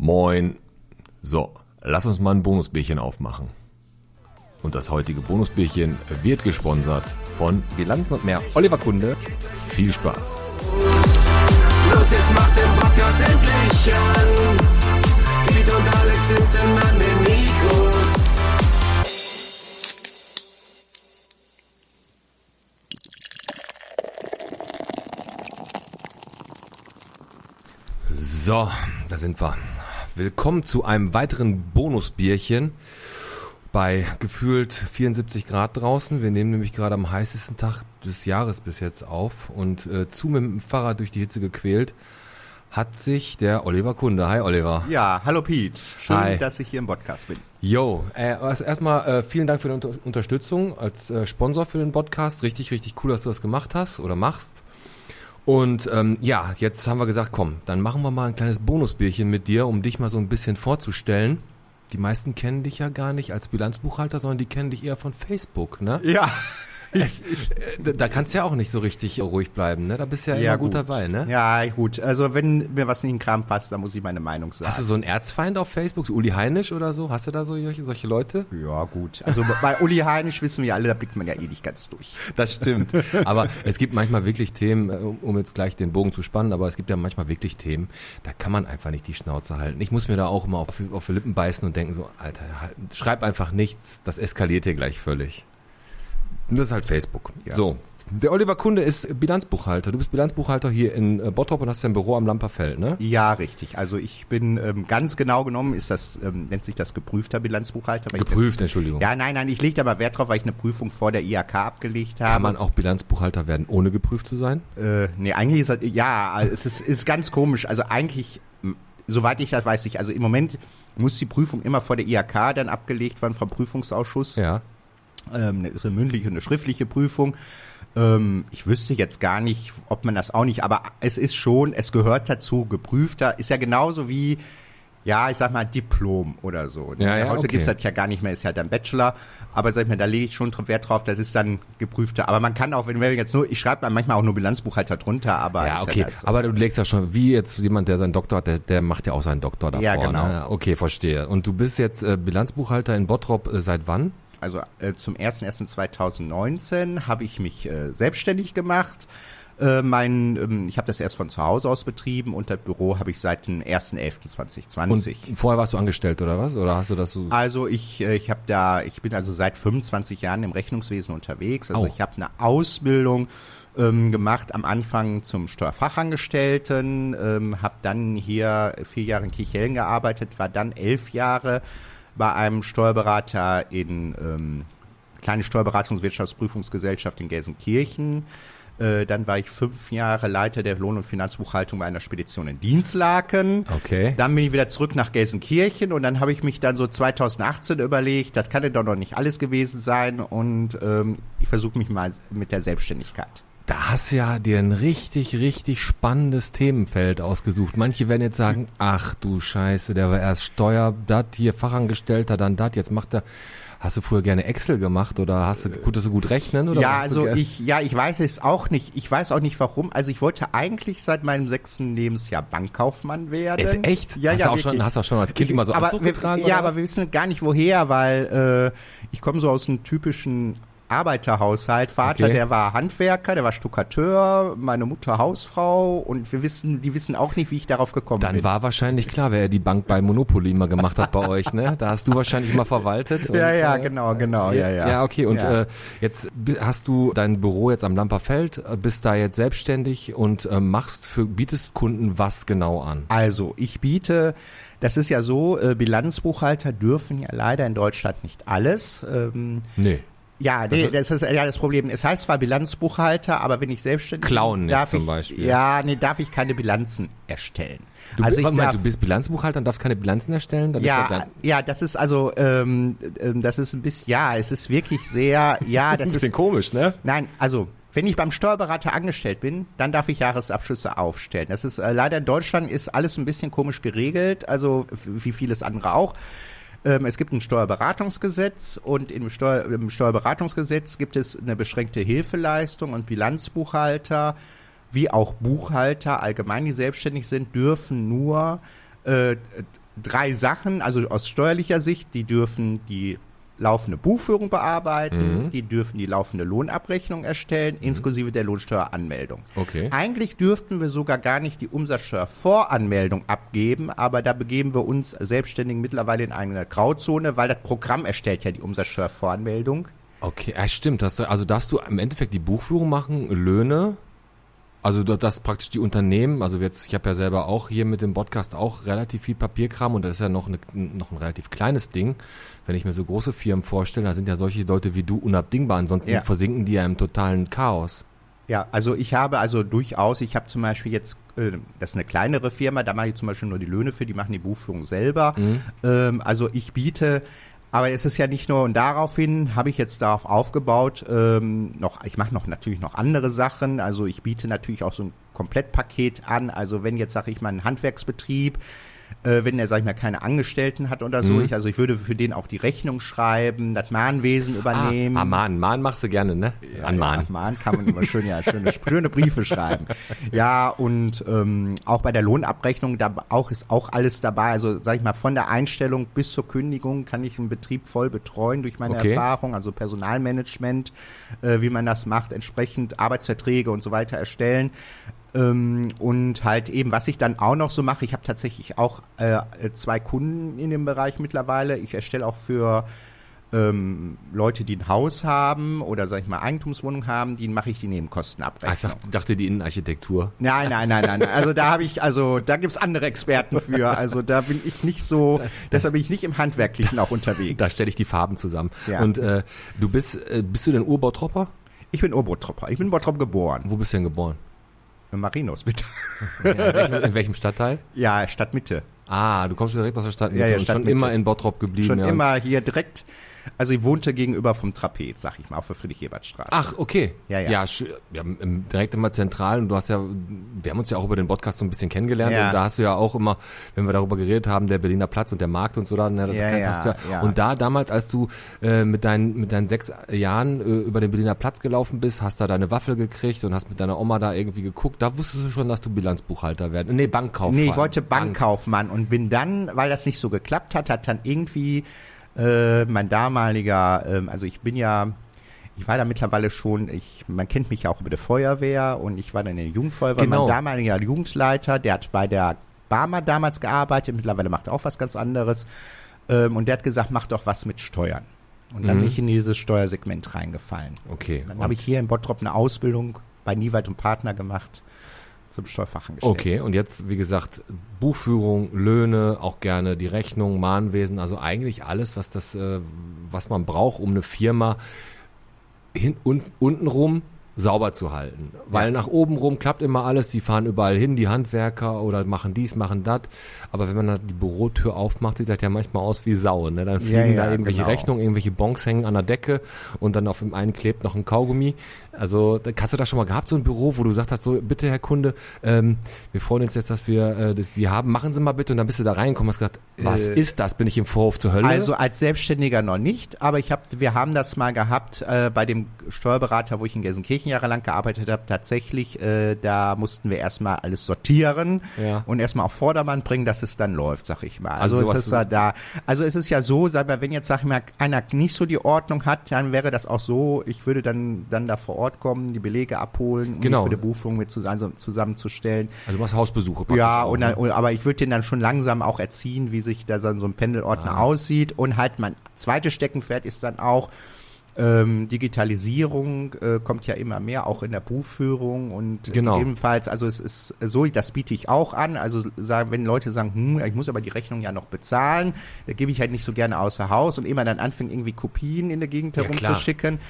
Moin. So, lass uns mal ein Bonusbierchen aufmachen. Und das heutige Bonusbierchen wird gesponsert von Bilanzen und mehr Oliver Kunde. Viel Spaß. Los, jetzt macht den Podcast endlich an. Piet und Alex sitzen an den Mikros. So, da sind wir. Willkommen zu einem weiteren Bonusbierchen bei gefühlt 74 Grad draußen. Wir nehmen nämlich gerade am heißesten Tag des Jahres bis jetzt auf und äh, zu mit dem Fahrrad durch die Hitze gequält hat sich der Oliver Kunde. Hi Oliver. Ja, hallo Pete. Schön, Hi. dass ich hier im Podcast bin. Yo, äh, also erstmal äh, vielen Dank für die Unter Unterstützung als äh, Sponsor für den Podcast. Richtig, richtig cool, dass du das gemacht hast oder machst. Und ähm, ja, jetzt haben wir gesagt, komm, dann machen wir mal ein kleines Bonusbierchen mit dir, um dich mal so ein bisschen vorzustellen. Die meisten kennen dich ja gar nicht als Bilanzbuchhalter, sondern die kennen dich eher von Facebook, ne? Ja. Es, äh, da kannst du ja auch nicht so richtig ruhig bleiben, ne? Da bist du ja, immer gut, dabei, ne? Ja, gut. Also wenn mir was nicht in den Kram passt, dann muss ich meine Meinung sagen. Hast du so einen Erzfeind auf Facebook, so Uli Heinisch oder so? Hast du da so solche, solche Leute? ja, gut. Also bei Uli Heinisch wissen wir alle, da blickt man ja eh nicht ganz durch. Das stimmt. Aber es gibt manchmal wirklich Themen, äh, um um jetzt gleich den Bogen zu spannen, aber es gibt ja manchmal wirklich Themen, da kann man einfach nicht die Schnauze halten. Ich muss mir da auch immer auf, auf die Lippen beißen und denken so, Alter, halt, schreib einfach nichts, das eskaliert hier gleich völlig. Das ist halt Facebook. Ja. So. Der Oliver Kunde ist Bilanzbuchhalter. Du bist Bilanzbuchhalter hier in äh, Bottrop und hast dein Büro am Lamperfeld, ne? Ja, richtig. Also ich bin ähm, ganz genau genommen, ist das, ähm, nennt sich das geprüfter Bilanzbuchhalter. weil ich- Geprüft, Entschuldigung. Ja, nein, nein, ich lege da mal Wert drauf, weil ich eine Prüfung vor der IHK abgelegt habe. Kann man auch Bilanzbuchhalter werden, ohne geprüft zu sein? Äh, nee, eigentlich ist das, ja, es ist, ist ganz komisch. Also eigentlich, soweit ich das weiß, ich, also im Moment muss die Prüfung immer vor der IHK dann abgelegt werden vom Prüfungsausschuss. Ja. Ähm, das ist eine mündliche und eine schriftliche Prüfung. Ähm, ich wüsste jetzt gar nicht, ob man das auch nicht, aber es ist schon, es gehört dazu, geprüfter, ist ja genauso wie, ja, ich sag mal, Diplom oder so. Ja, ja, Heute okay. gibt's das ja gar nicht mehr, ist ja dann Bachelor, aber sag ich mal, da lege ich schon Wert drauf, das ist dann geprüfter. Aber man kann auch, wenn wir jetzt nur, ich schreibe manchmal auch nur Bilanzbuchhalter drunter, aber Ja, okay. halt so. Aber du legst ja schon, wie jetzt jemand, der seinen Doktor hat, der, der macht ja auch seinen Doktor davor. Ja, genau. Ne? Okay, verstehe. Und du bist jetzt äh, Bilanzbuchhalter in Bottrop äh, seit wann? Also äh, zum 01.01.2019 habe ich mich äh, selbstständig gemacht. Äh, mein, ähm, ich habe das erst von zu Hause aus betrieben und das Büro habe ich seit dem Und 01.01.2020. vorher warst du angestellt oder was? Oder hast du das so? Also ich, äh, ich habe da, ich bin also seit 25 Jahren im Rechnungswesen unterwegs. Also Au. ich habe eine Ausbildung ähm, gemacht am Anfang zum Steuerfachangestellten, ähm, habe dann hier vier Jahre in Kichellen gearbeitet, war dann elf Jahre bei einem Steuerberater in ähm, kleine Steuerberatungs-Wirtschaftsprüfungsgesellschaft in Gelsenkirchen. Äh, dann war ich fünf Jahre Leiter der Lohn- und Finanzbuchhaltung bei einer Spedition in Dienstlaken. Okay. Dann bin ich wieder zurück nach Gelsenkirchen und dann habe ich mich dann so 2018 überlegt, das kann ja doch noch nicht alles gewesen sein und ähm, ich versuche mich mal mit der Selbstständigkeit. Da hast du ja dir ein richtig, richtig spannendes Themenfeld ausgesucht. Manche werden jetzt sagen, ach du Scheiße, der war erst Steuer, dat, hier Fachangestellter, dann dat, jetzt macht er. Hast du früher gerne Excel gemacht oder hast du, gut, dass du gut rechnen? Oder ja, also ich, ja, ich weiß es auch nicht. Ich weiß auch nicht warum. Also ich wollte eigentlich seit meinem sechsten Lebensjahr Bankkaufmann werden. Ist echt? Ja, hast ja, du auch schon, hast du auch schon als Kind immer so aber Anzug wir, getragen? Ja, oder aber wir wissen gar nicht woher, weil äh, ich komme so aus einem typischen Arbeiterhaushalt. Vater, Okay. der war Handwerker, der war Stuckateur, meine Mutter Hausfrau und wir wissen, die wissen auch nicht, wie ich darauf gekommen Dann bin. war wahrscheinlich klar, wer die Bank bei Monopoly immer gemacht hat bei euch, ne? Da hast du wahrscheinlich immer verwaltet. ja, und, ja, äh, genau, genau, ja, ja. Ja, okay. Und Ja. Äh, jetzt hast du dein Büro jetzt am Lamperfeld, äh, bist da jetzt selbstständig und äh, machst für bietest Kunden was genau an? Also, ich biete, das ist ja so, äh, Bilanzbuchhalter dürfen ja leider in Deutschland nicht alles. Ähm, Nee. Ja, nee, das ist ja das Problem. Es heißt zwar Bilanzbuchhalter, aber wenn ich selbstständig Klauen bin, darf zum ich, Beispiel. Ja, nee, darf ich keine Bilanzen erstellen. Du, also bi- ich darf, du bist Bilanzbuchhalter und darfst keine Bilanzen erstellen? Ist ja, das dann ja, das ist also, ähm, ähm, das ist ein bisschen, ja, es ist wirklich sehr, ja, das ein bisschen ist, komisch, ne? nein, also, wenn ich beim Steuerberater angestellt bin, dann darf ich Jahresabschlüsse aufstellen. Das ist äh, leider in Deutschland ist alles ein bisschen komisch geregelt, also wie vieles andere auch. Ähm, es gibt ein Steuerberatungsgesetz und im, Steuer, im Steuerberatungsgesetz gibt es eine beschränkte Hilfeleistung und Bilanzbuchhalter wie auch Buchhalter allgemein, die selbstständig sind, dürfen nur äh, drei Sachen, also aus steuerlicher Sicht, die dürfen die laufende Buchführung bearbeiten, Mhm. die dürfen die laufende Lohnabrechnung erstellen, inklusive der Lohnsteueranmeldung. Okay. Eigentlich dürften wir sogar gar nicht die Umsatzsteuervoranmeldung abgeben, aber da begeben wir uns Selbstständigen mittlerweile in eine Grauzone, weil das Programm erstellt ja die Umsatzsteuervoranmeldung. Okay, ja, stimmt. Also darfst du im Endeffekt die Buchführung machen, Löhne, also dass praktisch die Unternehmen, also jetzt, ich habe ja selber auch hier mit dem Podcast auch relativ viel Papierkram und das ist ja noch, eine, noch ein relativ kleines Ding. Wenn ich mir so große Firmen vorstelle, da sind ja solche Leute wie du unabdingbar, ansonsten Ja. versinken die ja im totalen Chaos. Ja, also ich habe also durchaus, ich habe zum Beispiel jetzt, äh, das ist eine kleinere Firma, da mache ich zum Beispiel nur die Löhne für, die machen die Buchführung selber. Ähm, also ich biete, aber es ist ja nicht nur, und daraufhin habe ich jetzt darauf aufgebaut, ähm, noch, ich mache noch natürlich noch andere Sachen, also ich biete natürlich auch so ein Komplettpaket an, also wenn jetzt, sage ich mal, ein Handwerksbetrieb, äh, wenn er, sag ich mal, keine Angestellten hat oder so, Mhm. ich, also ich würde für den auch die Rechnung schreiben, das Mahnwesen übernehmen. Ah, ah Mahn, Mahn machst du gerne, ne? An Mahn. Ja, Mahn kann man immer schön, ja, schöne, schöne Briefe schreiben. Ja, und ähm, auch bei der Lohnabrechnung, da auch ist auch alles dabei. Also sag ich mal, von der Einstellung bis zur Kündigung kann ich einen Betrieb voll betreuen durch meine Okay. Erfahrung, also Personalmanagement, äh, wie man das macht, entsprechend Arbeitsverträge und so weiter erstellen. Ähm, und halt eben, was ich dann auch noch so mache, ich habe tatsächlich auch äh, zwei Kunden in dem Bereich mittlerweile. Ich erstelle auch für ähm, Leute, die ein Haus haben oder sag ich mal Eigentumswohnung haben, die mache ich die Ah, ich Nebenkostenabrechnung. dachte, die Innenarchitektur. Nein, nein, nein, nein. nein. Also da habe ich, also da gibt's andere Experten für. Also da bin ich nicht so, deshalb bin ich nicht im Handwerklichen auch unterwegs. Da stelle ich die Farben zusammen. Ja. Und äh, du bist, äh, bist du denn Urbautropper? ich bin Urbautropper. Ich bin in Bottrop geboren. Wo bist du denn geboren? In Marinos, bitte. Ja, in, welchem, in welchem Stadtteil? Ja, Stadtmitte. Ah, du kommst direkt aus der Stadt Ja, ja, und schon Stadtmitte. immer in Bottrop geblieben. Schon ja. immer hier direkt, also ich wohnte gegenüber vom Trapez, sag ich mal, auf der Friedrich-Ebert-Straße. Ach, okay. Ja, ja. Ja, ja im, direkt immer zentral. Und du hast ja, wir haben uns ja auch über den Podcast so ein bisschen kennengelernt. Ja. Und da hast du ja auch immer, wenn wir darüber geredet haben, der Berliner Platz und der Markt und so, da, da Ja, hast ja, du ja. Und da damals, als du äh, mit, deinen, mit deinen sechs Jahren äh, über den Berliner Platz gelaufen bist, hast da deine Waffel gekriegt und hast mit deiner Oma da irgendwie geguckt, da wusstest du schon, dass du Bilanzbuchhalter werden. Nee, Bankkaufmann. Nee, ich wollte Bank. Bankkaufmann und bin dann, weil das nicht so geklappt hat, hat dann irgendwie äh, mein damaliger, ähm, also ich bin ja, ich war da mittlerweile schon, ich, man kennt mich ja auch über die Feuerwehr und ich war dann in der Jugendfeuerwehr. Genau. Mein damaliger Jugendleiter, der hat bei der Barmer damals gearbeitet, mittlerweile macht er auch was ganz anderes. Ähm, und der hat gesagt, mach doch was mit Steuern. Und dann Mhm. bin ich in dieses Steuersegment reingefallen. Okay. Dann habe ich hier in Bottrop eine Ausbildung bei Niewald und Partner gemacht zum Steuerfachangestellten. Okay, und jetzt, wie gesagt, Buchführung, Löhne, auch gerne die Rechnung, Mahnwesen, also eigentlich alles, was das, äh, was man braucht, um eine Firma hin, un, untenrum sauber zu halten. Weil Ja. nach oben rum klappt immer alles, die fahren überall hin, die Handwerker oder machen dies, machen das. Aber wenn man da die Bürotür aufmacht, sieht das ja manchmal aus wie Sau. Ne? Dann fliegen Ja, ja, da irgendwelche genau. Rechnungen, irgendwelche Bons hängen an der Decke und dann auf dem einen klebt noch ein Kaugummi. Also hast du das schon mal gehabt, so ein Büro, wo du gesagt hast, so bitte Herr Kunde, ähm, wir freuen uns jetzt, dass wir äh, das Sie haben, machen Sie mal bitte und dann bist du da reingekommen und hast gesagt, was Äh, ist das? Bin ich im Vorhof zur Hölle? Also als Selbstständiger noch nicht, aber ich hab, wir haben das mal gehabt äh, bei dem Steuerberater, wo ich in Gelsenkirchen jahrelang gearbeitet habe. Tatsächlich, äh, da mussten wir erstmal alles sortieren Ja. und erstmal auf Vordermann bringen, dass es dann läuft, sag ich mal. Also Also, es ist da, da. Also es ist ja so, mal, wenn jetzt sag ich mal einer nicht so die Ordnung hat, dann wäre das auch so. Ich würde dann dann da vor Ort kommen, die Belege abholen, um Genau. die für die Buchführung mit zusammen, zusammenzustellen. also du machst Hausbesuche. Ja, auch, und ne? dann, und- aber ich würde den dann schon langsam auch erziehen, wie sich da so so ein Pendelordner Ah. aussieht. Und halt mein zweites Steckenpferd ist dann auch ähm, Digitalisierung, äh, kommt ja immer mehr, auch in der Buchführung und Genau. gegebenenfalls, also es ist so, das biete ich auch an. Also sagen, wenn Leute sagen, hm, ich muss aber die Rechnung ja noch bezahlen, da gebe ich halt nicht so gerne außer Haus und immer dann anfängt, irgendwie Kopien in der Gegend Ja, herumzuschicken,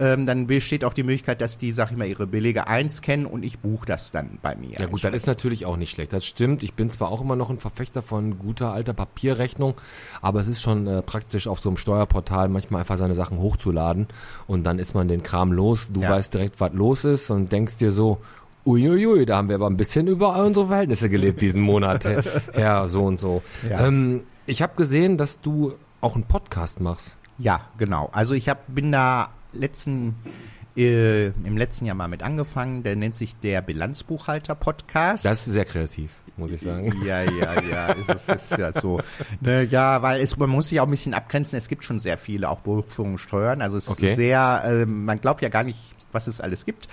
ähm, dann besteht auch die Möglichkeit, dass die, sag ich mal, ihre Belege einscannen und ich buche das dann bei mir. Ja gut, das ist natürlich auch nicht schlecht. Das stimmt. Ich bin zwar auch immer noch ein Verfechter von guter alter Papierrechnung, aber es ist schon äh, praktisch auf so einem Steuerportal manchmal einfach seine Sachen hochzuladen und dann ist man den Kram los. Du Ja. weißt direkt, was los ist und denkst dir so, uiuiui, da haben wir aber ein bisschen über unsere Verhältnisse gelebt diesen Monat. Herr, Herr so und so. Ja. Ähm, ich habe gesehen, dass du auch einen Podcast machst. Ja, genau. Also ich hab, bin da letzten, äh, im letzten Jahr mal mit angefangen. Der nennt sich der Bilanzbuchhalter-Podcast. Das ist sehr kreativ. Muss ich sagen. Ja, ja, ja, es ist, es ist ja so. Ne, ja, weil es, man muss sich auch ein bisschen abgrenzen. Es gibt schon sehr viele auch Buchführungssteuern. Also es ist Okay. sehr, ähm, man glaubt ja gar nicht, was es alles gibt.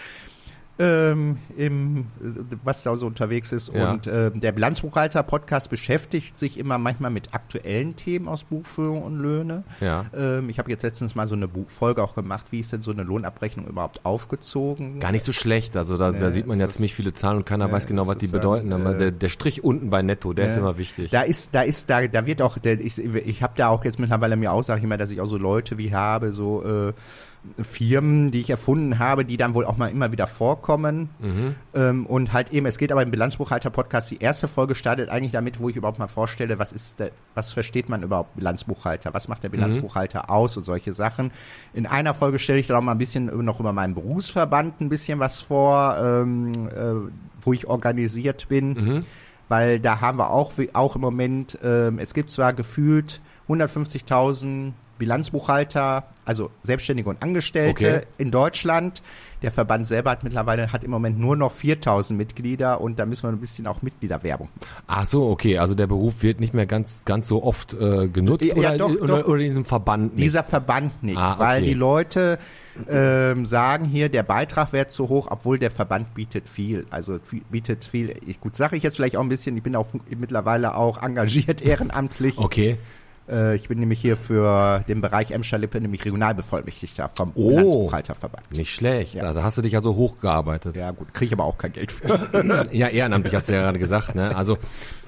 Ähm, im, äh, was da so unterwegs ist. Ja. Und ähm, der Bilanzbuchhalter-Podcast beschäftigt sich immer manchmal mit aktuellen Themen aus Buchführung und Löhne. Ja. Ähm, ich habe jetzt letztens mal so eine Buch Folge auch gemacht, wie ist denn so eine Lohnabrechnung überhaupt aufgezogen? Gar nicht so schlecht. Also da, da Nee, sieht man ja ist- ziemlich viele Zahlen und keiner Nee, weiß genau, was die ist, bedeuten. ähm, Aber äh, der, der Strich unten bei Netto, der ist Ja. immer wichtig. Da ist, da ist, da, da wird auch, der, ich, ich habe da auch jetzt mittlerweile mir auch, sage ich immer, dass ich auch so Leute wie habe, so äh, Firmen, die ich erfunden habe, die dann wohl auch mal immer wieder vorkommen. Mhm. Ähm, und halt eben, es geht aber im Bilanzbuchhalter-Podcast, die erste Folge startet eigentlich damit, wo ich überhaupt mal vorstelle, was ist der, was versteht man überhaupt Bilanzbuchhalter, was macht der Bilanzbuchhalter aus und solche Sachen. In einer Folge stelle ich dann auch mal ein bisschen über- noch über meinen Berufsverband ein bisschen was vor, ähm, äh, wo ich organisiert bin Mhm. weil da haben wir auch, auch im Moment, ähm, es gibt zwar gefühlt 150.000 Bilanzbuchhalter, also Selbstständige und Angestellte Okay. in Deutschland. Der Verband selber hat mittlerweile, hat im Moment nur noch 4.000 Mitglieder und da müssen wir ein bisschen auch Mitgliederwerbung. Ach so, okay. Also der Beruf wird nicht mehr ganz, ganz so oft äh, genutzt Ja, ja, oder, doch, oder, doch. oder in diesem Verband nicht. Dieser Verband nicht, Ah, okay. weil die Leute ähm, sagen hier, der Beitrag wäre zu hoch, obwohl der Verband bietet viel. Also viel, bietet viel. Ich, gut, sage ich jetzt vielleicht auch ein bisschen, ich bin auch mittlerweile auch engagiert ehrenamtlich. Okay. Äh, ich bin nämlich hier für den Bereich Emscher-Lippe, nämlich Regionalbevollmächtigter vom Oh. Bilanzbuchhalterverband. Nicht schlecht. Ja. Also hast du dich also hochgearbeitet. Ja gut, kriege ich aber auch kein Geld für. Ja, ehrenamtlich hast du ja gerade gesagt. Ne? Also,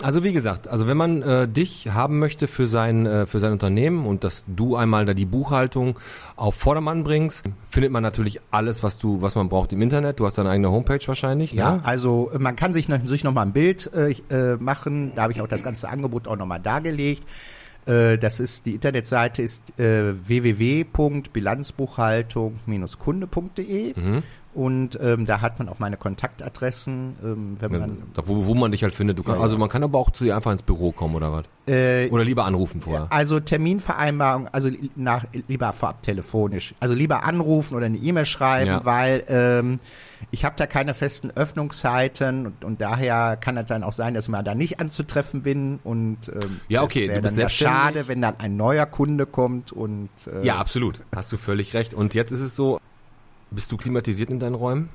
also wie gesagt, also wenn man äh, dich haben möchte für sein äh, für sein Unternehmen und dass du einmal da die Buchhaltung auf Vordermann bringst, findet man natürlich alles, was du was man braucht im Internet. Du hast deine eigene Homepage wahrscheinlich. Ja, Ne? also äh, man kann sich, noch, sich noch mal ein Bild äh, äh, machen. Da habe ich auch das ganze Angebot auch noch mal dargelegt. Äh, das ist die Internetseite ist äh, www.bilanzbuchhaltung-kunde.de Mhm. Und ähm, da hat man auch meine Kontaktadressen, ähm, wenn man Da, wo, wo man dich halt findet. Du kann, Ja, ja. Also man kann aber auch zu dir einfach ins Büro kommen oder was? äh, Oder lieber anrufen vorher. Also Terminvereinbarung, also nach, lieber vorab telefonisch. Also lieber anrufen oder eine E-Mail schreiben, Ja. weil ähm, ich habe da keine festen Öffnungszeiten und, und daher kann es dann auch sein, dass man da nicht anzutreffen bin und ähm, Ja, okay, du bist dann ja schade, wenn dann ein neuer Kunde kommt und äh, Ja, absolut. Hast du völlig recht. Und jetzt ist es so, bist du klimatisiert in deinen Räumen?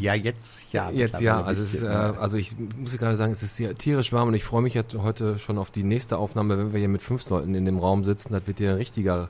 ja jetzt ja Jetzt ja, also, ist, äh, also ich muss dir gerade sagen, es ist hier tierisch warm und ich freue mich jetzt heute schon auf die nächste Aufnahme, wenn wir hier mit fünf Leuten in dem Raum sitzen. Das wird hier ein richtiger,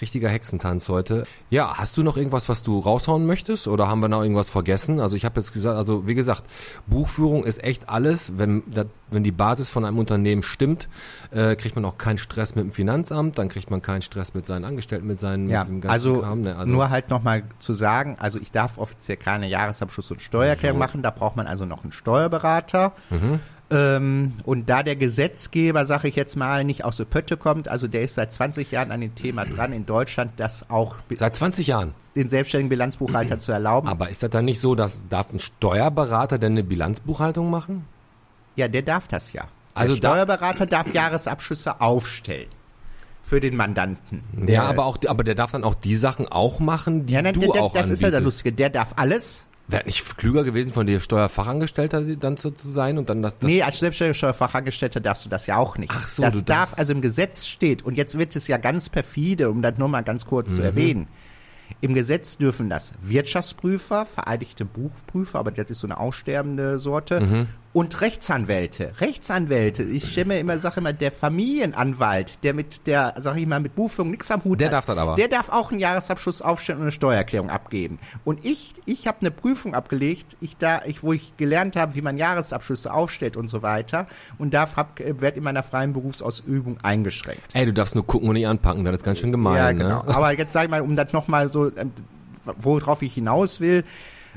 richtiger Hexentanz heute. Ja, hast du noch irgendwas, was du raushauen möchtest oder haben wir noch irgendwas vergessen? Also ich habe jetzt gesagt, also wie gesagt, Buchführung ist echt alles. Wenn, wenn die Basis von einem Unternehmen stimmt, äh, kriegt man auch keinen Stress mit dem Finanzamt, dann kriegt man keinen Stress mit seinen Angestellten, mit seinen Ja, mit also, Kram. Ne? Also nur halt nochmal zu sagen, also ich darf offiziell keine Jahresabschluss- und Steuererklärung So. machen, da braucht man also noch einen Steuerberater. Mhm. Ähm, und da der Gesetzgeber, sage ich jetzt mal, nicht aus der Pötte kommt, also der ist seit 20 Jahren an dem Thema dran, in Deutschland das auch seit 20 Jahren. den selbstständigen Bilanzbuchhalter zu erlauben. Aber ist das dann nicht so, dass darf ein Steuerberater denn eine Bilanzbuchhaltung machen? Ja, der darf das ja. Also der da- Steuerberater darf Jahresabschlüsse aufstellen für den Mandanten. ja, Der- aber auch, aber der darf dann auch die Sachen auch machen, die ja, nein, du der, der, auch das ist ja anbietest. Lustige. Der darf alles. Wäre nicht klüger gewesen, von dir Steuerfachangestellter dann so zu sein und dann das, das nee, als selbstständiger Steuerfachangestellter darfst du das ja auch nicht. Ach so, das darf, darfst- also im Gesetz steht, und jetzt wird es ja ganz perfide, um das nur mal ganz kurz Mhm. zu erwähnen. Im Gesetz dürfen das Wirtschaftsprüfer, vereidigte Buchprüfer, aber das ist so eine aussterbende Sorte, Mhm. Und Rechtsanwälte. Rechtsanwälte, ich stelle mir immer, sage immer, der Familienanwalt, der mit der, sag ich mal, mit Buchführung nichts am Hut Der hat. darf das aber. Der darf auch einen Jahresabschluss aufstellen und eine Steuererklärung abgeben. Und ich, ich habe eine Prüfung abgelegt, ich da, ich, wo ich gelernt habe, wie man Jahresabschlüsse aufstellt und so weiter. Und darf, hab, werde in meiner freien Berufsausübung eingeschränkt. Ey, du darfst nur gucken und nicht anpacken, das ist ganz schön gemein, ja, genau. ne? Aber jetzt sag ich mal, um das nochmal so, ähm, worauf ich hinaus will,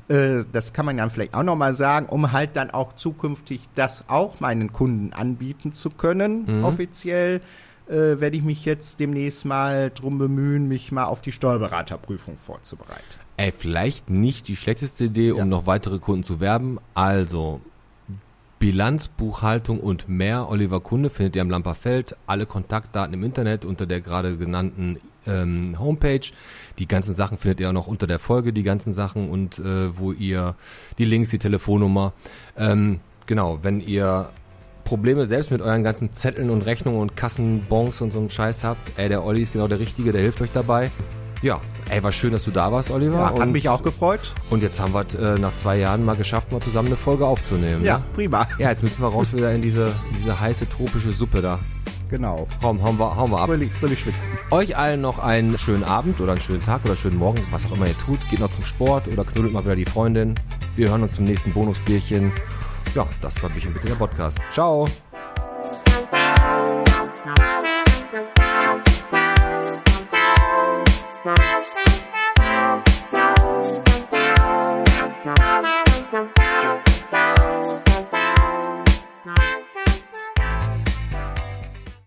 äh, das kann man dann vielleicht auch nochmal sagen, um halt dann auch zukünftig das auch meinen Kunden anbieten zu können, Mhm. offiziell, äh, werde ich mich jetzt demnächst mal drum bemühen, mich mal auf die Steuerberaterprüfung vorzubereiten. Ey, vielleicht nicht die schlechteste Idee, um Ja. noch weitere Kunden zu werben. Also, Bilanz, Buchhaltung und mehr. Oliver Kunde findet ihr am Lamperfeld. Alle Kontaktdaten im Internet unter der gerade genannten ähm, Homepage. Die ganzen Sachen findet ihr auch noch unter der Folge, die ganzen Sachen und äh, wo ihr die Links, die Telefonnummer. Ähm, genau, wenn ihr Probleme selbst mit euren ganzen Zetteln und Rechnungen und Kassenbons und so einen Scheiß habt, ey, der Olli ist genau der Richtige, der hilft euch dabei. Ja, ey, war schön, dass du da warst, Oliver. Ja, hat und, mich auch gefreut. Und jetzt haben wir es äh, nach zwei Jahren mal geschafft, mal zusammen eine Folge aufzunehmen. Ja, Ne? prima. Ja, jetzt müssen wir raus wieder in diese, in diese heiße tropische Suppe da. Genau. Hauen, hauen, wir, hauen wir ab. Fröhlich, fröhlich schwitzen. Euch allen noch einen schönen Abend oder einen schönen Tag oder einen schönen Morgen, was auch immer ihr tut. Geht noch zum Sport oder knuddelt mal wieder die Freundin. Wir hören uns zum nächsten Bonusbierchen. Ja, das war Bierchen bitte der Podcast. Ciao.